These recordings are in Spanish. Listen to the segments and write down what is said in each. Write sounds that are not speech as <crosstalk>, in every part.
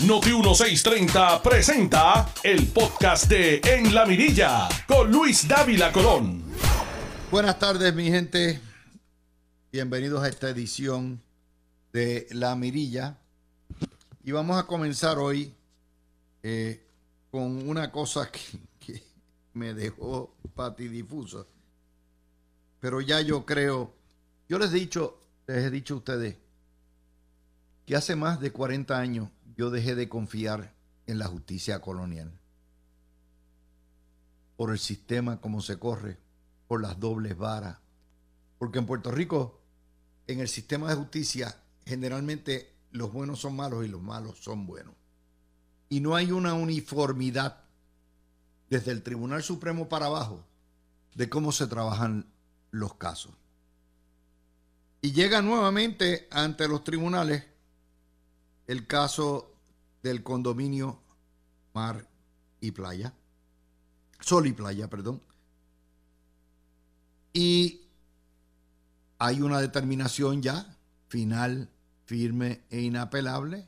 Noti 1630 presenta el podcast de En la Mirilla con Luis Dávila Colón. Buenas tardes, mi gente. Bienvenidos a esta edición de La Mirilla. Y vamos a comenzar hoy eh, con una cosa que, me dejó patidifuso. Pero ya yo creo, yo les he dicho, les he dicho a ustedes que hace más de 40 años yo dejé de confiar en la justicia colonial. Por el sistema como se corre, por las dobles varas. Porque en Puerto Rico, en el sistema de justicia, generalmente los buenos son malos y los malos son buenos. Y no hay una uniformidad desde el Tribunal Supremo para abajo de cómo se trabajan los casos. Y llega nuevamente ante los tribunales el caso del condominio Mar y Playa, Sol y Playa, perdón. Y hay una determinación ya final, firme e inapelable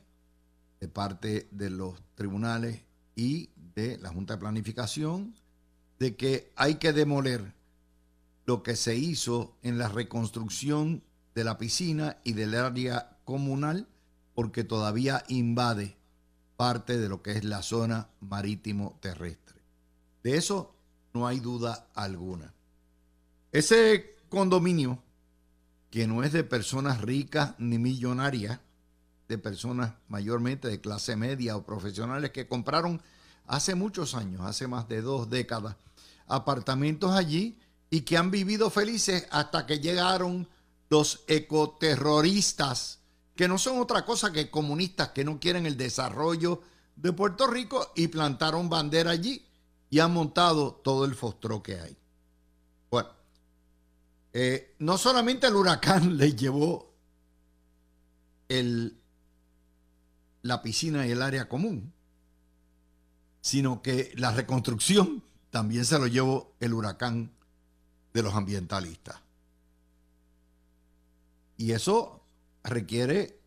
de parte de los tribunales y de la Junta de Planificación de que hay que demoler lo que se hizo en la reconstrucción de la piscina y del área comunal porque todavía invade parte de lo que es la zona marítimo terrestre. De eso no hay duda alguna. Ese condominio, que no es de personas ricas ni millonarias, de personas mayormente de clase media o profesionales que compraron hace muchos años, hace más de dos décadas, apartamentos allí y que han vivido felices hasta que llegaron los ecoterroristas que no son otra cosa que comunistas que no quieren el desarrollo de Puerto Rico y plantaron bandera allí y han montado todo el fostro que hay. Bueno, eh, no solamente el huracán <laughs> les llevó el, la piscina y el área común, sino que la reconstrucción también se lo llevó el huracán de los ambientalistas. Y eso requiere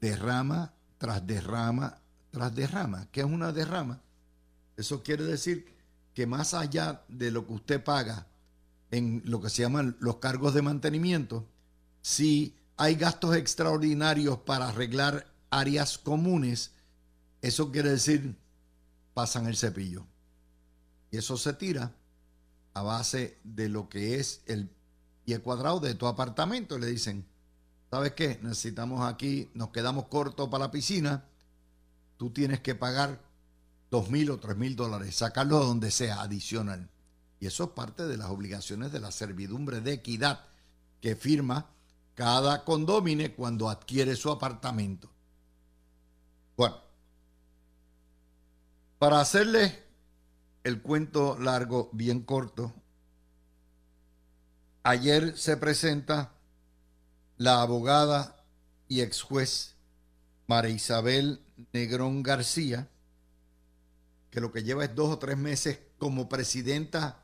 derrama tras derrama tras derrama. ¿Qué es una derrama? Eso quiere decir que más allá de lo que usted paga en lo que se llaman los cargos de mantenimiento, si hay gastos extraordinarios para arreglar áreas comunes, eso quiere decir pasan el cepillo. Y eso se tira a base de lo que es el pie cuadrado de tu apartamento. Le dicen, ¿sabes qué? Necesitamos aquí, nos quedamos cortos para la piscina, tú tienes que pagar dos mil o tres mil dólares, sacarlo donde sea adicional. Y eso es parte de las obligaciones de la servidumbre de equidad que firma cada condómine cuando adquiere su apartamento. Bueno, para hacerles el cuento largo, bien corto, ayer se presenta la abogada y ex juez María Isabel Negrón García, que lo que lleva es dos o tres meses como presidenta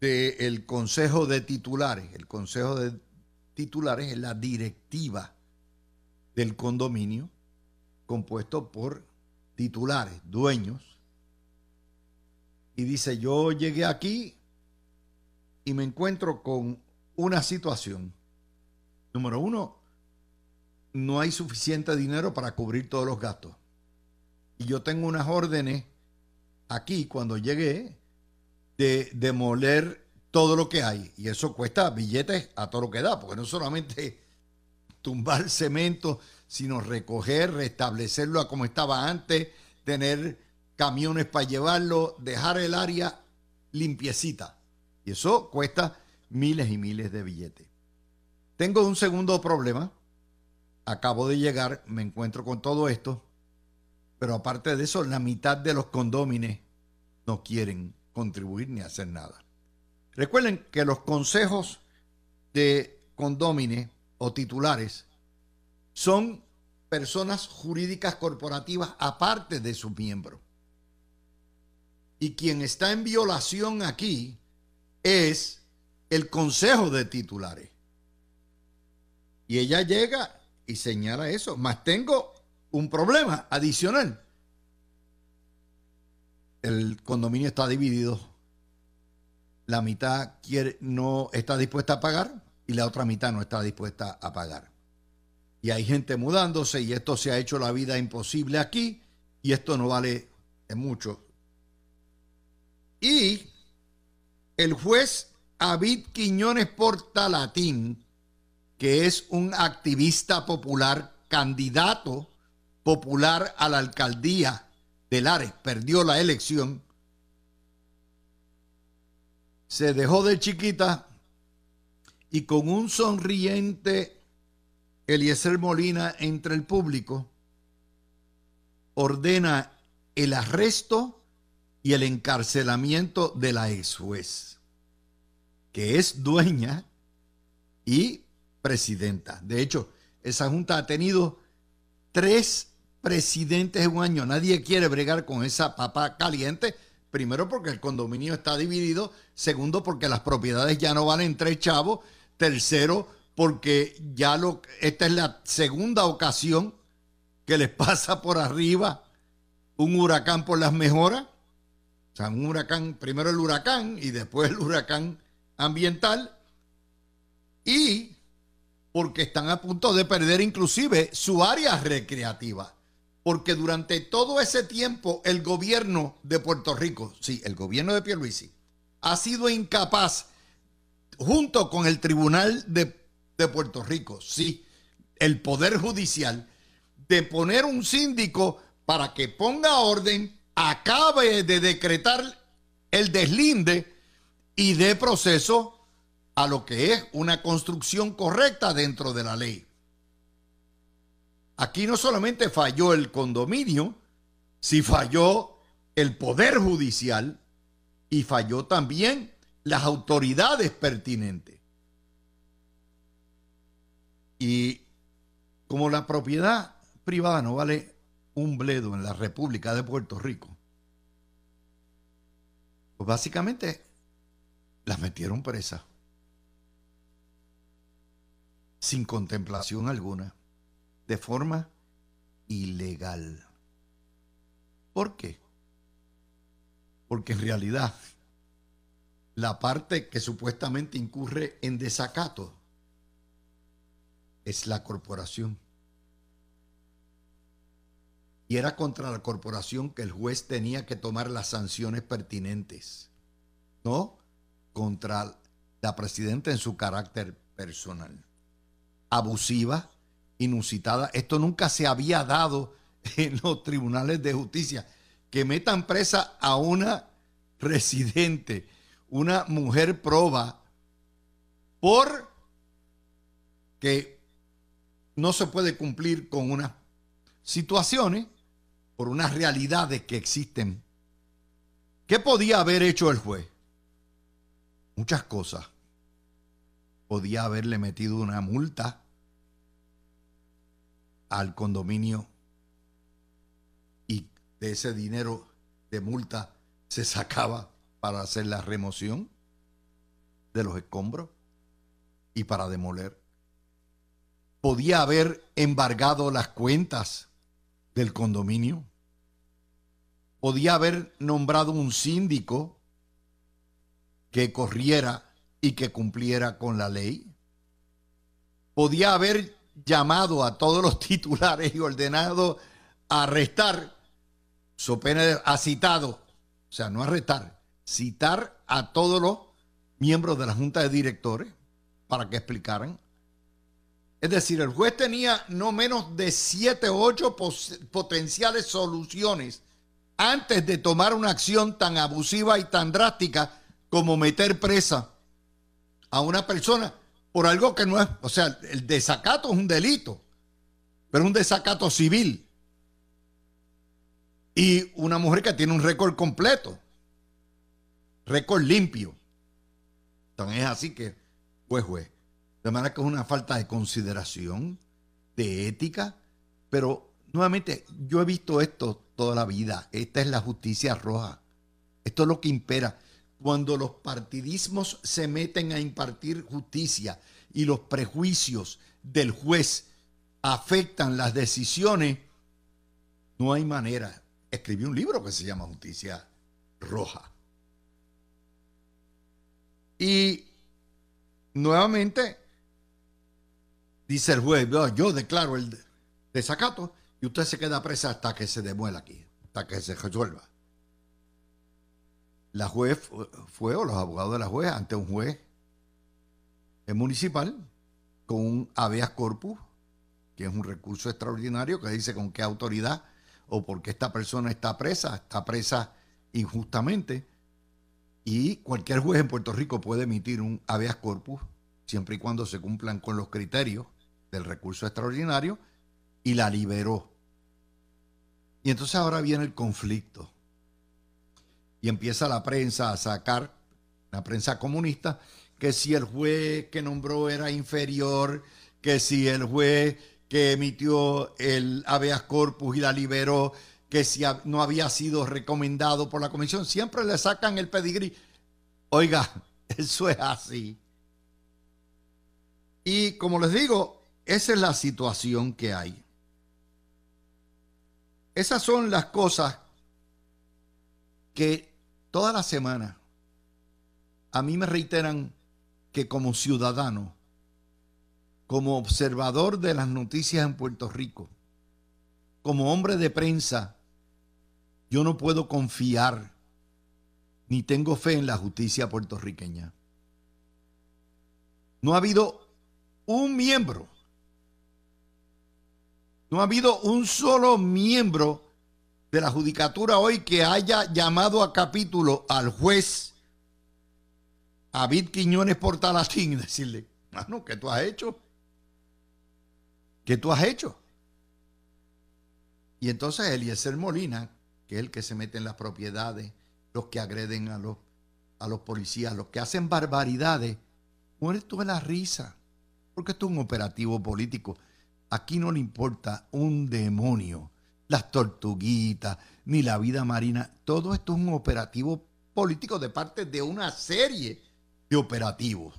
del Consejo de Titulares. El Consejo de Titulares es la directiva del condominio, compuesto por titulares, dueños. Y dice, yo llegué aquí y me encuentro con una situación Número uno, no hay suficiente dinero para cubrir todos los gastos. Y yo tengo unas órdenes aquí cuando llegué de demoler todo lo que hay. Y eso cuesta billetes a todo lo que da, porque no solamente tumbar cemento, sino recoger, restablecerlo a como estaba antes, tener camiones para llevarlo, dejar el área limpiecita. Y eso cuesta miles y miles de billetes. Tengo un segundo problema. Acabo de llegar, me encuentro con todo esto, pero aparte de eso, la mitad de los condómines no quieren contribuir ni hacer nada. Recuerden que los consejos de condómines o titulares son personas jurídicas corporativas aparte de sus miembros. Y quien está en violación aquí es el consejo de titulares. Y ella llega y señala eso. Más tengo un problema adicional. El condominio está dividido. La mitad quiere, no está dispuesta a pagar y la otra mitad no está dispuesta a pagar. Y hay gente mudándose y esto se ha hecho la vida imposible aquí y esto no vale mucho. Y el juez David Quiñones Portalatín, que es un activista popular, candidato popular a la alcaldía de Lares, perdió la elección, se dejó de chiquita y con un sonriente Eliezer Molina entre el público, ordena el arresto y el encarcelamiento de la ex juez, que es dueña y presidenta. De hecho, esa junta ha tenido tres presidentes en un año. Nadie quiere bregar con esa papa caliente. Primero porque el condominio está dividido. Segundo porque las propiedades ya no valen tres chavos. Tercero porque ya lo, esta es la segunda ocasión que les <laughs> pasa por arriba un huracán por las mejoras. O sea, un huracán, primero el huracán y después el huracán ambiental. Y porque están a punto de perder inclusive su área recreativa. Porque durante todo ese tiempo el gobierno de Puerto Rico, sí, el gobierno de Pierluisi, ha sido incapaz, junto con el Tribunal de, de Puerto Rico, sí, el Poder Judicial, de poner un síndico para que ponga orden, acabe de decretar el deslinde y dé proceso a lo que es una construcción correcta dentro de la ley. Aquí no solamente falló el condominio, si falló el poder judicial y falló también las autoridades pertinentes. Y como la propiedad privada no vale un bledo en la República de Puerto Rico, pues básicamente las metieron presas sin contemplación alguna, de forma ilegal. ¿Por qué? Porque en realidad la parte que supuestamente incurre en desacato es la corporación. Y era contra la corporación que el juez tenía que tomar las sanciones pertinentes, no contra la presidenta en su carácter personal abusiva, inusitada. Esto nunca se había dado <laughs> en los tribunales de justicia. Que metan presa a una residente, una mujer proba, por que no se puede cumplir con unas situaciones, por unas realidades que existen. ¿Qué podía haber hecho el juez? Muchas cosas podía haberle metido una multa al condominio y de ese dinero de multa se sacaba para hacer la remoción de los escombros y para demoler. Podía haber embargado las cuentas del condominio. Podía haber nombrado un síndico que corriera y que cumpliera con la ley. Podía haber llamado a todos los <laughs> titulares y ordenado a arrestar, su pena ha citado, o sea, no arrestar, citar a todos los miembros de la Junta de Directores para que explicaran. Es decir, el juez tenía no menos de siete o ocho potenciales soluciones antes de tomar una acción tan abusiva y tan drástica como meter presa a una persona por algo que no es, o sea, el desacato es un delito, pero un desacato civil. Y una mujer que tiene un récord completo, récord limpio. Entonces es así que, pues, juez. De manera que es una falta de consideración, de ética, pero nuevamente yo he visto esto toda la vida. Esta es la justicia roja. Esto es lo que impera cuando los partidismos se meten a impartir justicia y los prejuicios del juez afectan las decisiones, No hay manera. Escribí un libro que se llama Justicia Roja. Y nuevamente dice el juez, yo declaro el desacato y usted se queda presa hasta que se demuela aquí, hasta que se resuelva. La juez fue, o los abogados de la juez, ante un juez municipal con un habeas corpus, que es un recurso extraordinario que dice con qué autoridad o por qué esta persona está presa, está presa injustamente. Y cualquier juez en Puerto Rico puede emitir un habeas corpus siempre y cuando se cumplan con los criterios del recurso extraordinario y la liberó. Y entonces ahora viene el conflicto. Y empieza la prensa a sacar, la prensa comunista, que si el juez que nombró era inferior, que si el juez que emitió el habeas corpus y la liberó, que si no había sido recomendado por la comisión, siempre le sacan el pedigrí. Oiga, <laughs> eso es así. Y como les digo, esa es la situación que hay. Esas son las cosas que toda la semana a mí me reiteran que como ciudadano, como observador de las noticias en Puerto Rico, como hombre de prensa, yo no puedo confiar ni tengo fe en la justicia puertorriqueña. No ha habido un miembro, no ha habido un solo miembro de la judicatura hoy que haya llamado a capítulo al juez David Quiñones Portalatín y decirle, mano, ¿qué tú has hecho? ¿Qué tú has hecho? Y entonces Eliezer Molina, que es el que se mete en las propiedades, los que agreden a los, a los policías, los que hacen barbaridades, mueres tú de la risa, porque esto es un operativo político. Aquí no le importa un demonio, las tortuguitas, ni la vida marina. Todo esto es un operativo político de parte de una serie de operativos.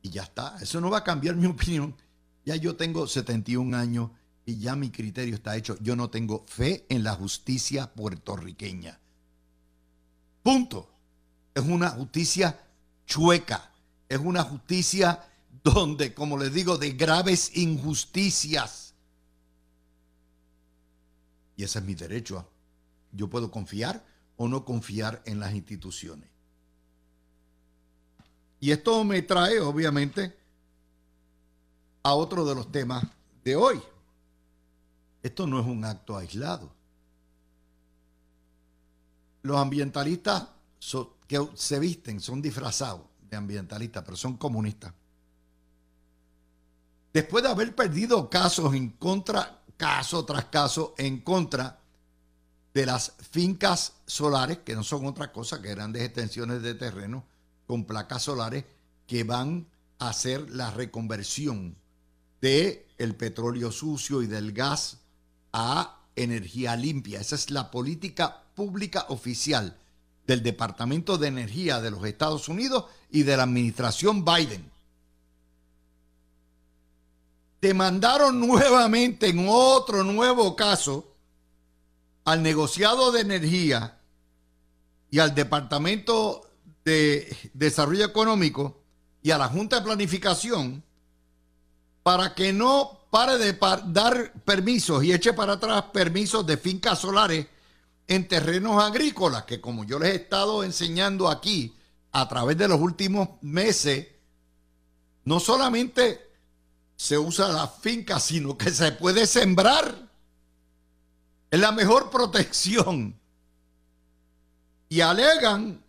Y ya está, eso no va a cambiar mi <laughs> opinión. Ya yo tengo 71 años y ya mi criterio está hecho. Yo no tengo fe en la justicia puertorriqueña. Punto. Es una justicia chueca. Es una justicia donde, como les digo, de graves injusticias. Y ese es mi derecho. Yo puedo confiar o no confiar en las instituciones. Y esto me trae, obviamente, a otro de los temas de hoy. Esto no es un acto aislado. Los ambientalistas que se visten son disfrazados de ambientalistas, pero son comunistas. Después de haber perdido casos en contra, caso tras caso en contra de las fincas solares, que no son otra cosa que grandes extensiones de terreno con placas solares que van a hacer la reconversión de el petróleo sucio y del gas a energía limpia. Esa es la política pública oficial del Departamento de Energía de los Estados Unidos y de la administración Biden. Demandaron nuevamente en otro nuevo caso al negociado de energía y al Departamento de Desarrollo Económico y a la Junta de Planificación para que no pare de dar permisos y eche para atrás permisos de fincas solares en terrenos agrícolas, que como yo les he estado enseñando aquí a través de los últimos meses, no solamente se usa la finca, sino que se puede sembrar. Es la mejor protección. Y alegan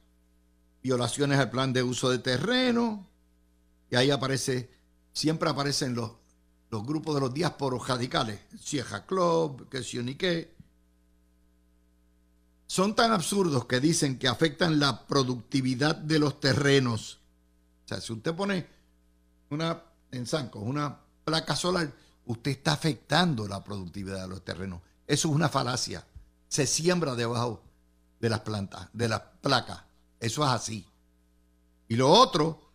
violaciones al plan de uso de terreno. Y ahí aparece, siempre aparecen los, los grupos de los diásporos radicales. Cieja Club, que si ni qué. Son tan absurdos que dicen que afectan la productividad de los terrenos. O sea, si usted pone una en Sanco, una placa solar, usted está afectando la productividad de los terrenos. Eso es una falacia. Se siembra debajo de las plantas, de las placas. Eso es así. Y lo otro,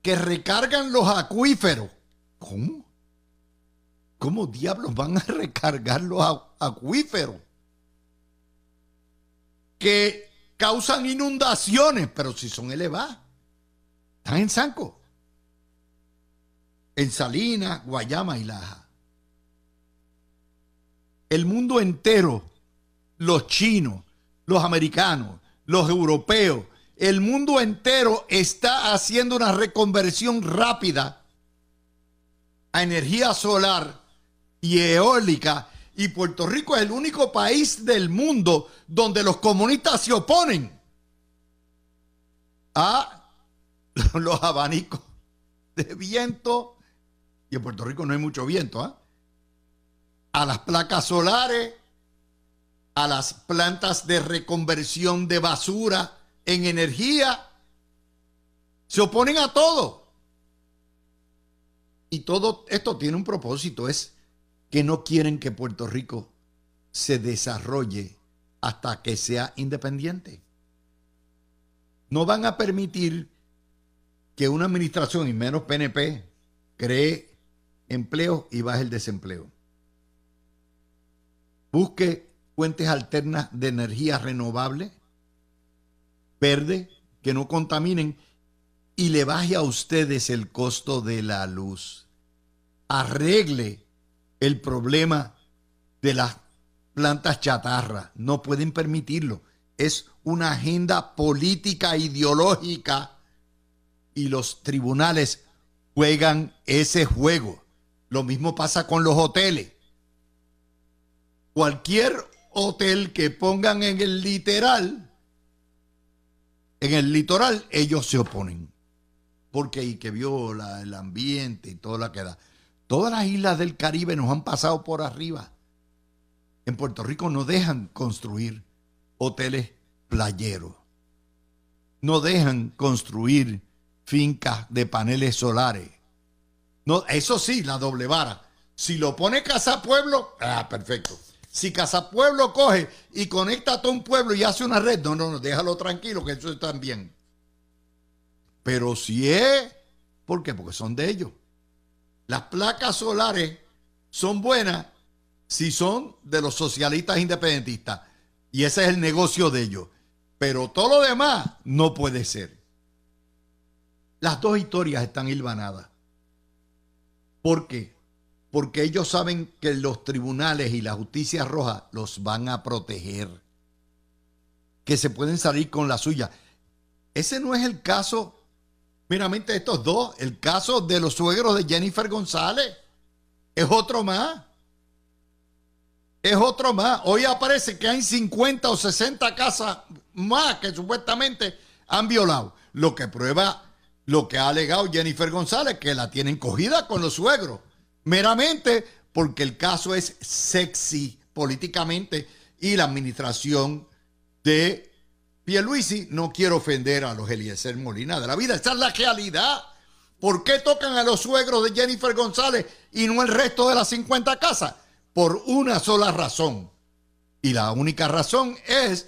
que recargan los acuíferos. ¿Cómo? ¿cómo diablos van a <laughs> recargar los acuíferos? Que causan inundaciones, pero si son elevadas, están en Sanco, en Salinas, Guayama y Laja. El mundo entero, los chinos, los americanos, los europeos, el mundo entero está haciendo una reconversión rápida a energía solar y eólica y Puerto Rico es el único país del mundo donde los comunistas se oponen a <laughs> los abanicos de viento y en Puerto Rico no hay mucho viento, ¿ah? a las placas solares, a las plantas de reconversión de basura en energía. Se oponen a todo. Y todo esto tiene un propósito, es que no quieren que Puerto Rico se desarrolle hasta que sea independiente. No van a permitir que una administración, y menos PNP, cree empleo y baje el desempleo. Busque fuentes alternas de energía renovable verde, que no contaminen y le baje a ustedes el costo de la luz. Arregle el problema de las plantas chatarra. No pueden permitirlo. Es una agenda política ideológica y los tribunales juegan ese juego. Lo mismo pasa con los hoteles. Cualquier hotel que pongan en el literal en el litoral ellos se oponen. Porque hay que viola el ambiente y todo lo que da. Todas las islas del Caribe nos han pasado por arriba. En Puerto Rico no dejan construir hoteles playeros. No dejan construir fincas de paneles solares. Eso sí, la doble vara. Si lo pone Casa Pueblo, ah, perfecto. Si Casa Pueblo coge y conecta a todo un pueblo y hace una red, no, no, no, déjalo tranquilo, que eso está bien. Pero si es, ¿por qué? Porque son de ellos. Las placas solares son buenas si son de los socialistas independentistas. Y ese es el negocio de ellos. Pero todo lo demás no puede ser. Las dos historias están hilvanadas. ¿Por qué? porque ellos saben que los tribunales y la justicia roja los van a proteger, que se pueden salir con la suya. Ese no es el caso, meramente estos dos, el caso de los suegros de Jennifer González, es otro más. Es otro más. Hoy aparece que hay 50 o 60 casas más que supuestamente han violado. Lo que prueba lo que ha alegado Jennifer González, que la tienen cogida con los suegros meramente porque el caso es sexy políticamente y la administración de Pierluisi no quiere ofender a los Eliezer Molina de la vida. Esa es la realidad. ¿Por qué tocan a los suegros de Jennifer González y no el resto de las 50 casas? Por una sola razón. Y la única razón es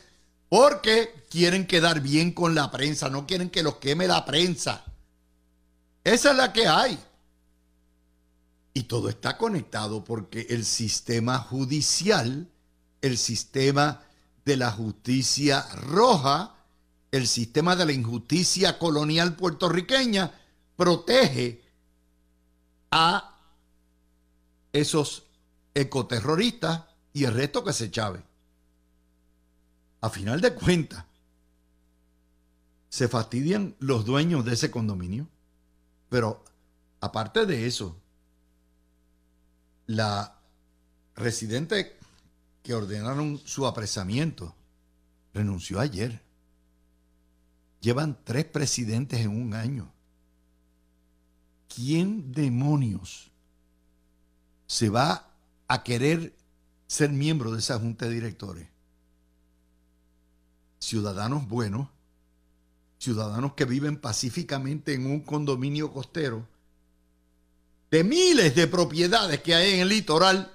porque quieren quedar bien con la prensa, no quieren que los queme la prensa. Esa es la que hay. Y todo está conectado porque el sistema judicial, el sistema de la justicia roja, el sistema de la injusticia colonial puertorriqueña protege a esos ecoterroristas y el resto que se chave. A final de cuentas, se fastidian los dueños de ese condominio, pero aparte de eso, la residente que ordenaron su apresamiento renunció ayer. Llevan tres presidentes en un año. ¿Quién demonios se va a querer ser miembro de esa junta de directores? Ciudadanos buenos, ciudadanos que viven pacíficamente en un condominio costero de miles de propiedades que hay en el litoral,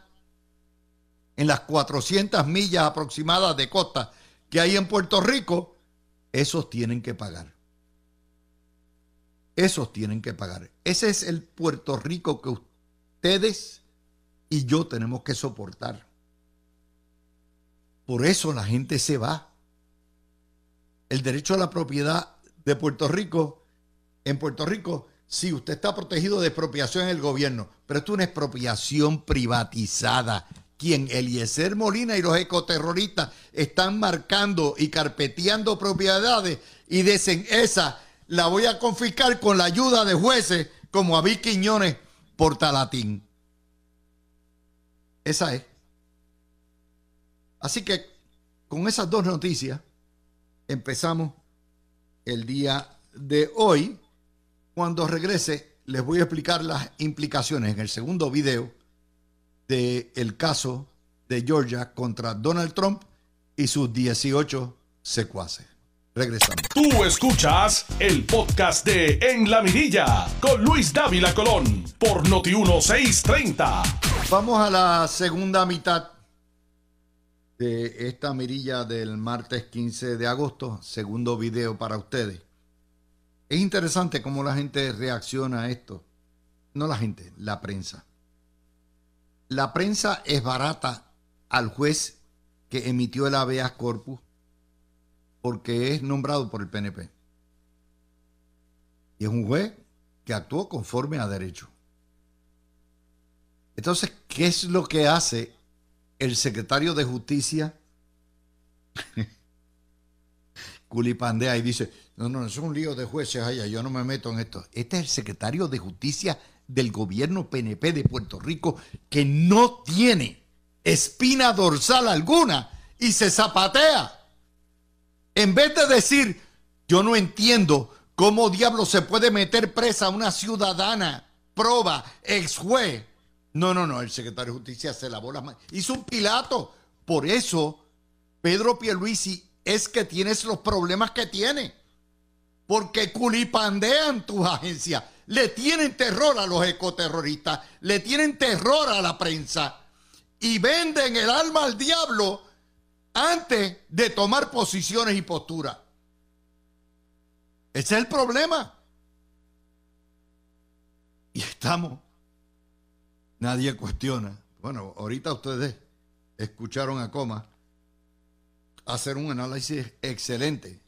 en las 400 millas aproximadas de costa que hay en Puerto Rico, esos tienen que pagar. Esos tienen que pagar. Ese es el Puerto Rico que ustedes y yo tenemos que soportar. Por eso la gente se va. El derecho a la propiedad de Puerto Rico, en Puerto Rico, sí, usted está protegido de expropiación en el gobierno, pero esto es una expropiación privatizada. Quien Eliezer Molina y los ecoterroristas están marcando y carpeteando propiedades y dicen, esa la voy a confiscar con la ayuda de jueces como a Quiñones por Talatín. Esa es. Así que con esas dos noticias empezamos el día de hoy. Cuando regrese les voy a explicar las implicaciones en el segundo video del caso de Georgia contra Donald Trump y sus 18 secuaces. Regresamos. Tú escuchas el podcast de En la Mirilla con Luis Dávila Colón por Noti1630. Vamos a la segunda mitad de esta mirilla del martes 15 de agosto, segundo video para ustedes. Es interesante cómo la gente reacciona a esto. No la gente, la prensa. La prensa es barata al juez que emitió el habeas corpus porque es nombrado por el PNP. Y es un juez que actuó conforme a derecho. Entonces, ¿qué es lo que hace el secretario de Justicia? <laughs> Culipandea y dice, no, no, es un lío de jueces allá, yo no me meto en esto. Este es el secretario de Justicia del gobierno PNP de Puerto Rico que no tiene espina dorsal alguna y se zapatea. En vez de decir, yo no entiendo cómo diablo se puede meter presa a una ciudadana, proba, ex juez. No, no, no, el secretario de Justicia se lavó las manos. Hizo un pilato. Por eso, Pedro Pierluisi es que tienes los problemas que tiene. Porque culipandean tus agencias. Le tienen terror a los ecoterroristas. Le tienen terror a la prensa. Y venden el alma al diablo antes de tomar posiciones y posturas. Ese es el problema. Y estamos, nadie cuestiona. Bueno, ahorita ustedes escucharon a Coma hacer un análisis excelente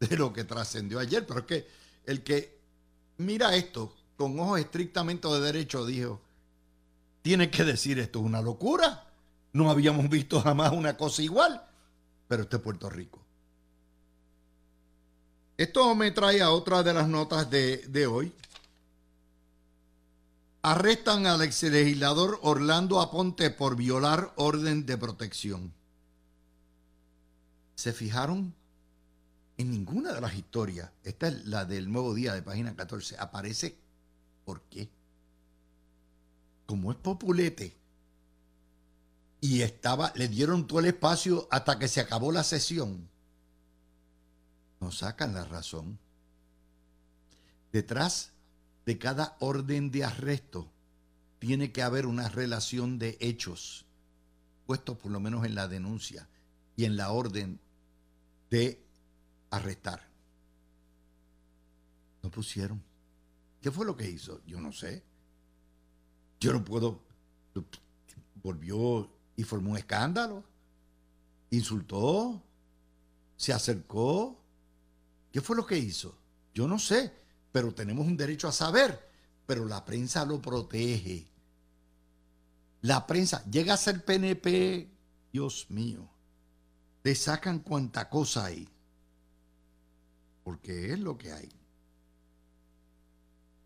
de lo que trascendió ayer, pero es que el que mira esto con ojos estrictamente de derecho dijo, tiene que decir esto es una locura. No habíamos visto jamás una cosa igual, pero este es Puerto Rico. Esto me trae a otra de las notas de, de hoy. Arrestan al exlegislador Orlando Aponte por violar orden de protección. ¿Se fijaron? En ninguna de las historias, esta es la del nuevo día de página 14, aparece por qué. Como es populete, y estaba, le dieron todo el espacio hasta que se acabó la sesión. No sacan la razón. Detrás de cada orden de arresto tiene que haber una relación de hechos, puestos por lo menos en la denuncia y en la orden de arrestar. No pusieron. ¿Qué fue lo que hizo? Yo no sé. Yo no puedo. Volvió y formó un escándalo. Insultó, se acercó. ¿Qué fue lo que hizo? Yo no sé, pero tenemos un derecho a saber. Pero la prensa lo protege. La prensa llega a ser PNP, Dios mío. Le sacan cuanta cosa hay. Porque es lo que hay.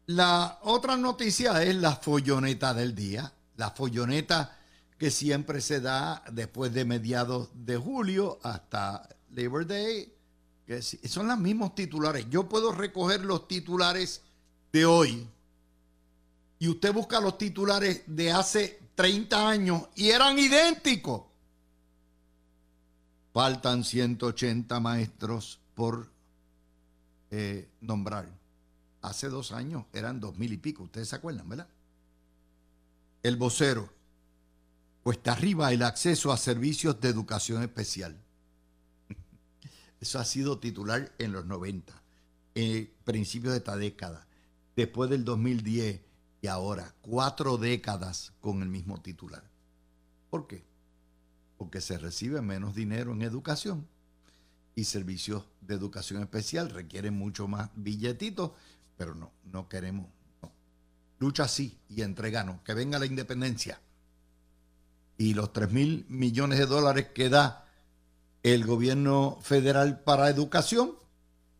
La otra noticia es la folloneta del día. La folloneta que siempre se da después de mediados de julio hasta Labor Day, son los mismos titulares. Yo puedo recoger los titulares de hoy y usted busca los titulares de hace 30 años y eran idénticos. Faltan 180 maestros por eh, nombrar. Hace dos años eran dos mil y pico, ustedes se acuerdan, ¿verdad? El vocero, cuesta arriba el acceso a servicios de educación especial. Eso ha sido titular en los 90, en principios de esta década. Después del 2010 y ahora cuatro décadas con el mismo titular. ¿Por qué? Porque se recibe menos dinero en educación y servicios de educación especial requieren mucho más billetitos, pero no, no queremos. Lucha sí y entreganos, que venga la independencia. Y los 3 mil millones de dólares que da el gobierno federal para educación,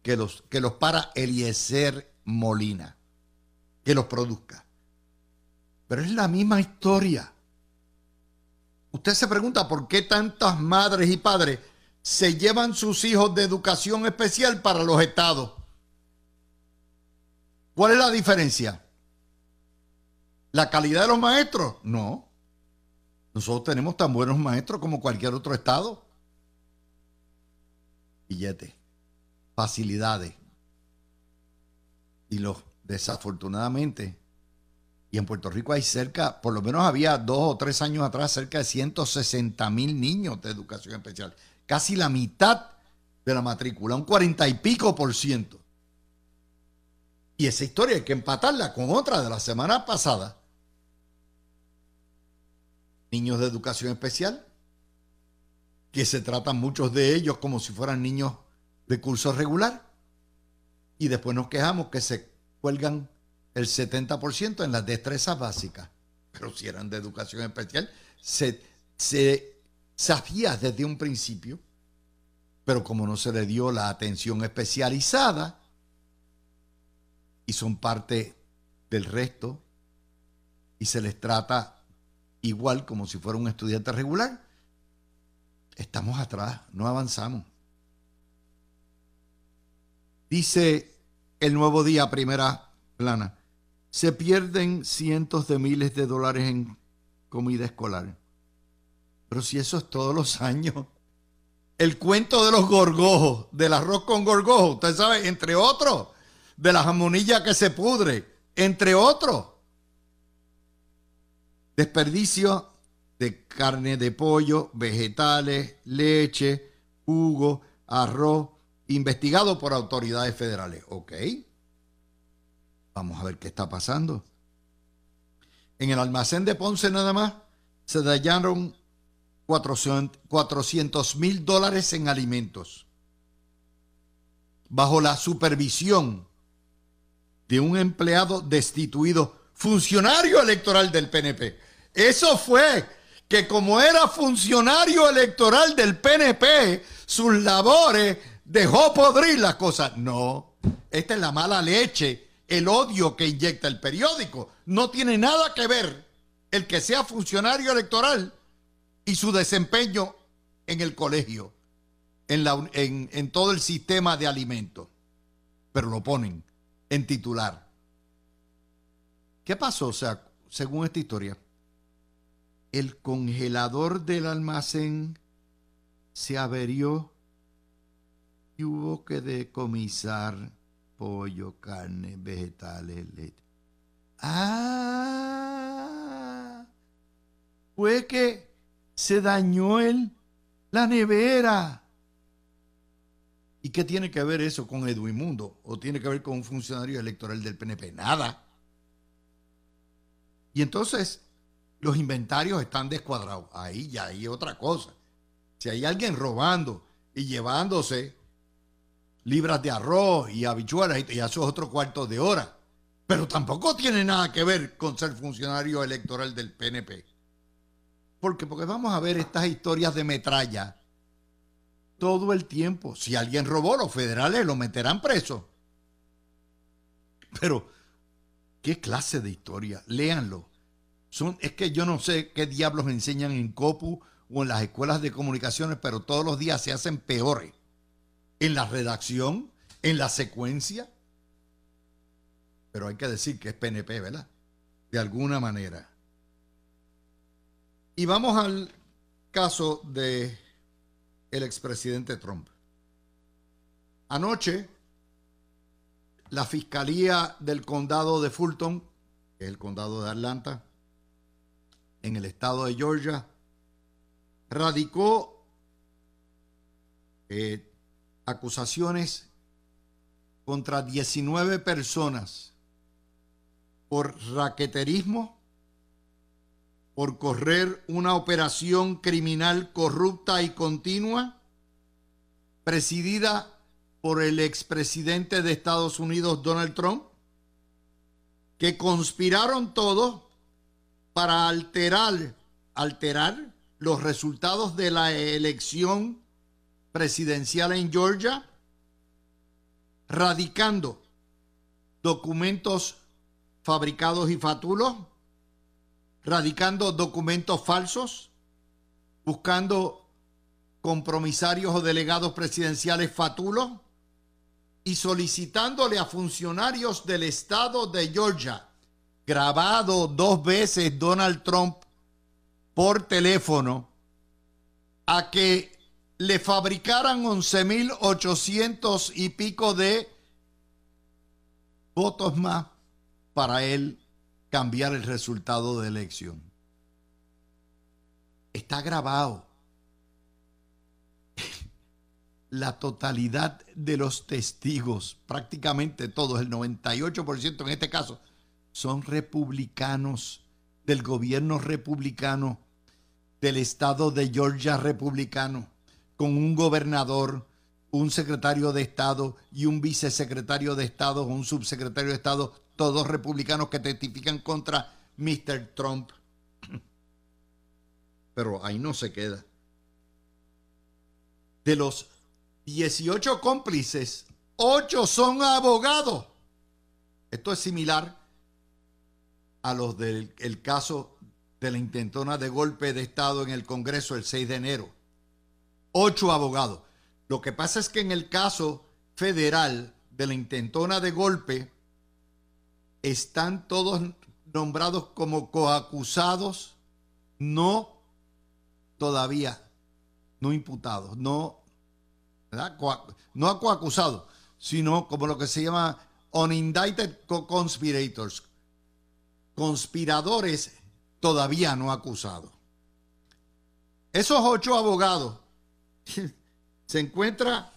que los, que los para Eliezer Molina, que los produzca. Pero es la misma historia. Usted se pregunta por qué tantas madres y padres se llevan sus hijos de educación especial para los estados. ¿Cuál es la diferencia? ¿La calidad de los maestros? No. Nosotros tenemos tan buenos maestros como cualquier otro estado. Billetes, facilidades. Y los, desafortunadamente, y en Puerto Rico hay cerca, por lo menos había dos o tres años atrás, cerca de 160 mil niños de educación especial casi la mitad de la matrícula, un cuarenta y pico por ciento. Y esa historia hay que empatarla con otra de la semana pasada. Niños de educación especial, que se tratan muchos de ellos como si fueran niños de curso regular. Y después nos quejamos que se cuelgan el 70% en las destrezas básicas. Pero si eran de educación especial, se, se sabía desde un principio, pero como no se le dio la atención especializada y son parte del resto y se les trata igual como si fuera un estudiante regular, estamos atrás, no avanzamos. Dice el nuevo día, primera plana, se pierden cientos de miles de dólares en comida escolar. Pero si eso es todos los años. El cuento de los gorgojos, del arroz con gorgojos, usted sabe, entre otros, de la jamonilla que se pudre, entre otros. Desperdicio de carne de pollo, vegetales, leche, jugo, arroz, investigado por autoridades federales. Ok. Vamos a ver qué está pasando. En el almacén de Ponce nada más se dañaron 400 mil dólares en alimentos, bajo la supervisión de un empleado destituido, funcionario electoral del PNP. Eso fue que como era funcionario electoral del PNP, sus labores dejó podrir las cosas. No, esta es la mala leche, el odio que inyecta el periódico. No tiene nada que ver el que sea funcionario electoral y su desempeño en el colegio, en, en, todo el sistema de alimentos. Pero lo ponen en titular. ¿Qué pasó? O sea, según esta historia, el congelador del almacén se averió y hubo que decomisar pollo, carne, vegetales, leche. Ah, fue que se dañó el, la nevera. ¿Y qué tiene que ver eso con Edwin ¿O tiene que ver con un funcionario electoral del PNP? Nada. Y entonces los inventarios están descuadrados. Ahí ya hay otra cosa. Si hay alguien robando y llevándose libras de arroz y habichuelas, y eso es otro cuarto de hora. Pero tampoco tiene nada que ver con ser funcionario electoral del PNP. Porque, porque vamos a ver estas historias de metralla todo el tiempo. Si alguien robó, los federales lo meterán preso. Pero, ¿qué clase de historia? Léanlo. Es que yo no sé qué diablos enseñan en COPU o en las escuelas de comunicaciones, pero todos los días se hacen peores. En la redacción, en la secuencia. Pero hay que decir que es PNP, ¿verdad? De alguna manera. Y vamos al caso de el expresidente Trump. Anoche, la Fiscalía del Condado de Fulton, que es el condado de Atlanta, en el estado de Georgia, radicó eh, acusaciones contra 19 personas por raqueterismo, por correr una operación criminal corrupta y continua, presidida por el expresidente de Estados Unidos, Donald Trump, que conspiraron todos para alterar, alterar los resultados de la elección presidencial en Georgia, radicando documentos fabricados y fatulos, radicando documentos falsos, buscando compromisarios o delegados presidenciales fatulos y solicitándole a funcionarios del estado de Georgia, grabado dos veces Donald Trump por teléfono, a que le fabricaran 11.800 y pico de votos más para él cambiar el resultado de elección. Está grabado. <laughs> La totalidad de los testigos, prácticamente todos, el 98% en este caso, son republicanos del gobierno republicano, del estado de Georgia republicano, con un gobernador, un secretario de Estado y un vicesecretario de Estado un subsecretario de Estado, todos republicanos que testifican contra Mr. Trump. <clears throat> Pero ahí no se queda. De los 18 cómplices, 8 son abogados. Esto es similar a los del caso de la intentona de golpe de Estado en el Congreso el 6 de enero. Ocho abogados. Lo que pasa es que en el caso federal de la intentona de golpe están todos nombrados como coacusados, no todavía, no imputados, no, no coacusados, sino como lo que se llama unindicted co-conspirators, conspiradores todavía no acusados. Esos ocho abogados <laughs> se encuentra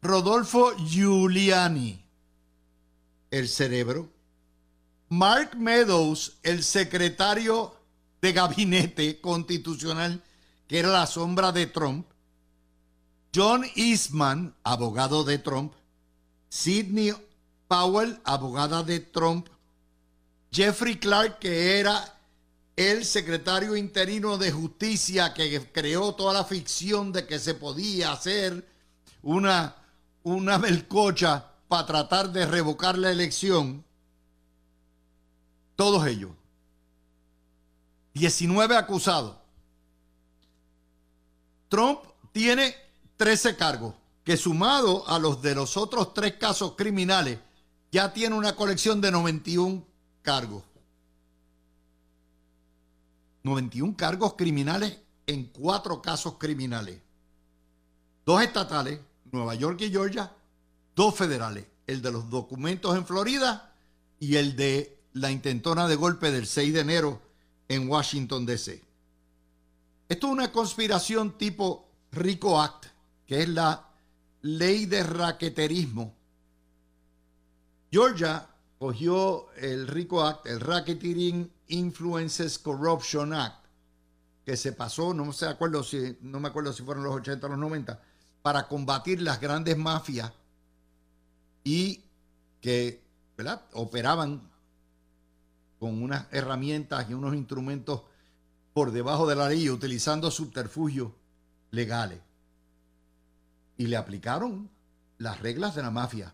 Rodolfo Giuliani, el cerebro, Mark Meadows, el secretario de gabinete constitucional, que era la sombra de Trump, John Eastman, abogado de Trump, Sidney Powell, abogada de Trump, Jeffrey Clark, que era el secretario interino de justicia que creó toda la ficción de que se podía hacer una, una para tratar de revocar la elección, todos ellos, 19 acusados. Trump tiene 13 cargos, que sumado a los de los otros tres casos criminales, ya tiene una colección de 91 cargos. 91 cargos criminales en cuatro casos criminales. Dos estatales, Nueva York y Georgia, dos federales, el de los documentos en Florida y el de la intentona de golpe del 6 de enero en Washington, D.C. Esto es una conspiración tipo RICO Act, que es la ley de raqueterismo. Georgia cogió el RICO Act, el Racketeering Influences Corruption Act, que se pasó, no, sé, acuerdo si, no me acuerdo si fueron los 80 o los 90, para combatir las grandes mafias y que ¿verdad? operaban con unas herramientas y unos instrumentos por debajo de la ley, utilizando subterfugios legales. Y le aplicaron las reglas de la mafia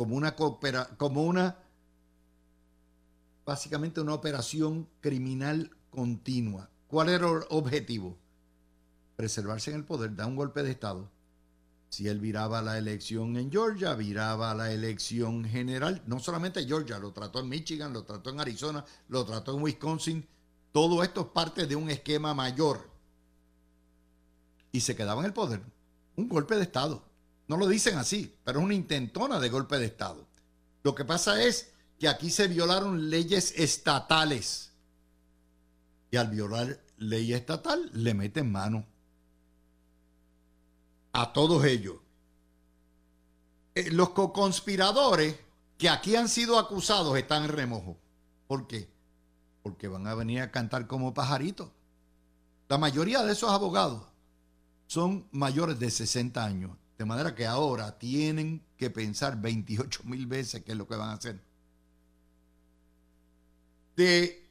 como una, como una básicamente una operación criminal continua. ¿Cuál era el objetivo? Preservarse en el poder, dar un golpe de Estado. Si él viraba la elección en Georgia, viraba la elección general, no solamente Georgia, lo trató en Michigan, lo trató en Arizona, lo trató en Wisconsin. Todo esto es parte de un esquema mayor. Y se quedaba en el poder. Un golpe de Estado. No lo dicen así, pero es una intentona de golpe de Estado. Lo que pasa es que aquí se violaron leyes estatales. Y al violar ley estatal, le meten mano a todos ellos. Eh, los co-conspiradores que aquí han sido acusados están en remojo. ¿Por qué? Porque van a venir a cantar como pajaritos. La mayoría de esos abogados son mayores de 60 años. De manera que ahora tienen que pensar 28 mil veces qué es lo que van a hacer. De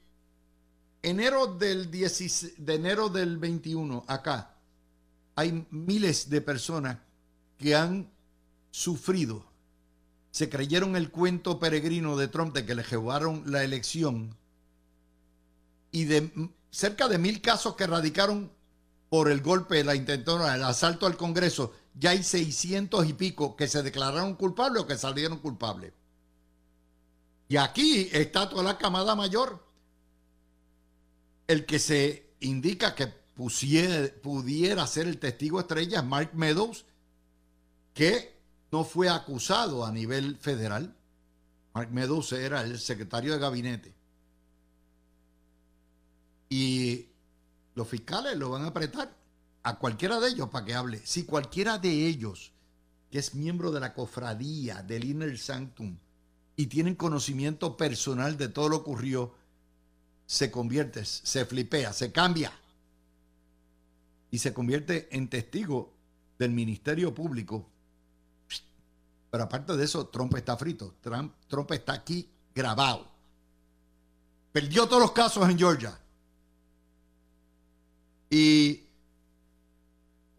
enero del, de enero del 21 acá, hay miles de personas que han sufrido, se creyeron el cuento peregrino de Trump de que le llevaron la elección y de cerca de mil casos que radicaron por el golpe, la intentona, el asalto al Congreso, ya hay 600 y pico que se declararon culpables o que salieron culpables. Y aquí está toda la camada mayor. El que se indica que pudiera ser el testigo estrella es Mark Meadows, que no fue acusado a nivel federal. Mark Meadows era el secretario de gabinete. Y los fiscales lo van a apretar a cualquiera de ellos para que hable. Si cualquiera de ellos, que es miembro de la cofradía del Inner Sanctum, y tienen conocimiento personal de todo lo que ocurrió, se convierte, se flipea, se cambia y se convierte en testigo del Ministerio Público. Pero aparte de eso, Trump está frito. Trump, Trump está aquí grabado. Perdió todos los casos en Georgia. Y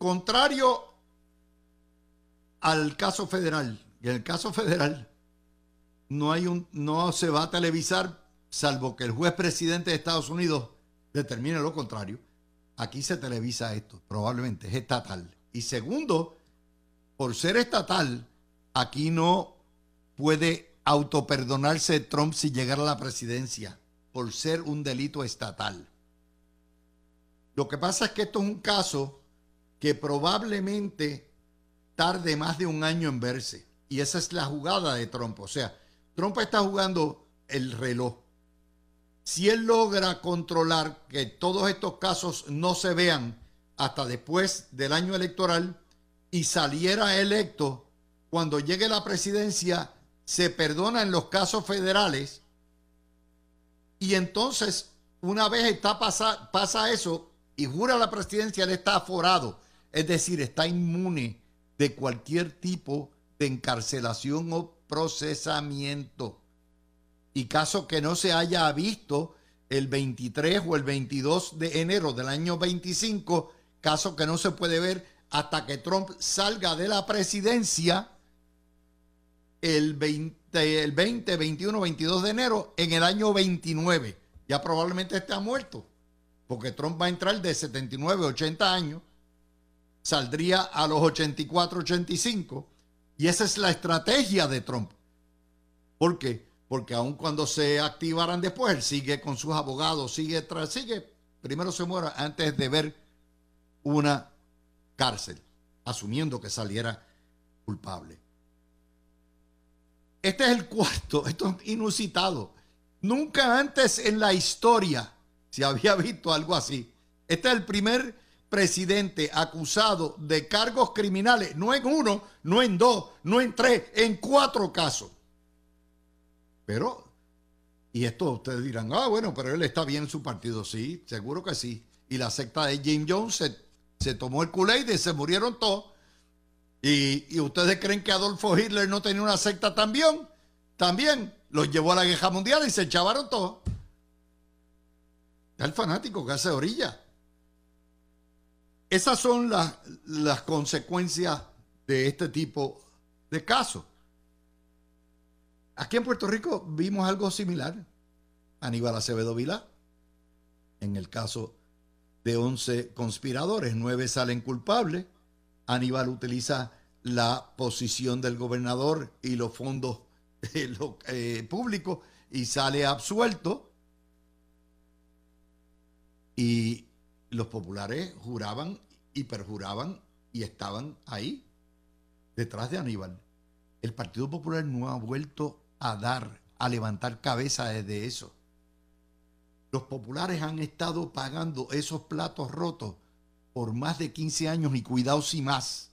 contrario al caso federal, en el caso federal no hay un no se va a televisar salvo que el juez presidente de Estados Unidos determine lo contrario. Aquí se televisa esto, probablemente es estatal. Y segundo, por ser estatal, aquí no puede autoperdonarse Trump si llegara a la presidencia por ser un delito estatal. Lo que pasa es que esto es un caso que probablemente tarde más de un año en verse. Y esa es la jugada de Trump. O sea, Trump está jugando el reloj. Si él logra controlar que todos estos casos no se vean hasta después del año electoral y saliera electo, cuando llegue la presidencia, se perdona en los casos federales y entonces, una vez está pasa, pasa eso, y jura la presidencia, él está aforado, es decir, está inmune de cualquier tipo de encarcelación o procesamiento. Y caso que no se haya visto el 23 o el 22 de enero del año 25, caso que no se puede ver hasta que Trump salga de la presidencia el 20, el 20 21, 22 de enero en el año 29. Ya probablemente esté muerto porque Trump va a entrar de 79, 80 años, saldría a los 84, 85, y esa es la estrategia de Trump. ¿Por qué? Porque aun cuando se activaran después, él sigue con sus abogados, sigue tras, sigue, primero se muera antes de ver una cárcel, asumiendo que saliera culpable. Este es el cuarto, esto es inusitado. Nunca antes en la historia si había visto algo así. Este es el primer presidente acusado de cargos criminales, no en uno, no en dos, no en tres, en cuatro casos. Pero, y esto ustedes dirán, ah, bueno, pero él está bien en su partido. Sí, seguro que sí. Y la secta de Jim Jones se, tomó el culé y se murieron todos. Y, y, ustedes creen que Adolfo Hitler no tenía una secta también? También los llevó a la guerra mundial y se echaron todos el fanático que hace orilla. Esas son las, consecuencias de este tipo de casos. Aquí en Puerto Rico vimos algo similar. Aníbal Acevedo Vilá, en el caso de 11 conspiradores, 9 salen culpables. Aníbal utiliza la posición del gobernador y los fondos <laughs> eh, públicos y sale absuelto. Y los populares juraban y perjuraban y estaban ahí, detrás de Aníbal. El Partido Popular no ha vuelto a dar, a levantar cabeza desde eso. Los populares han estado pagando esos platos rotos por más de 15 años y cuidado si más.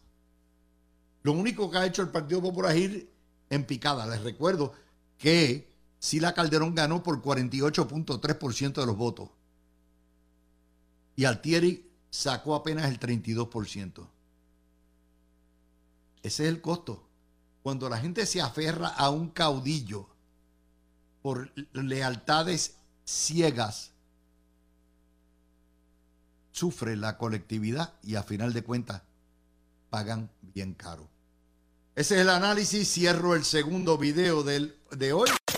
Lo único que ha hecho el Partido Popular es ir en picada. Les recuerdo que Sila Calderón ganó por 48.3% de los votos. Y Altieri sacó apenas el 32%. Ese es el costo. Cuando la gente se aferra a un caudillo por lealtades ciegas, sufre la colectividad y a final de cuentas pagan bien caro. Ese es el análisis. Cierro el segundo video del, de hoy.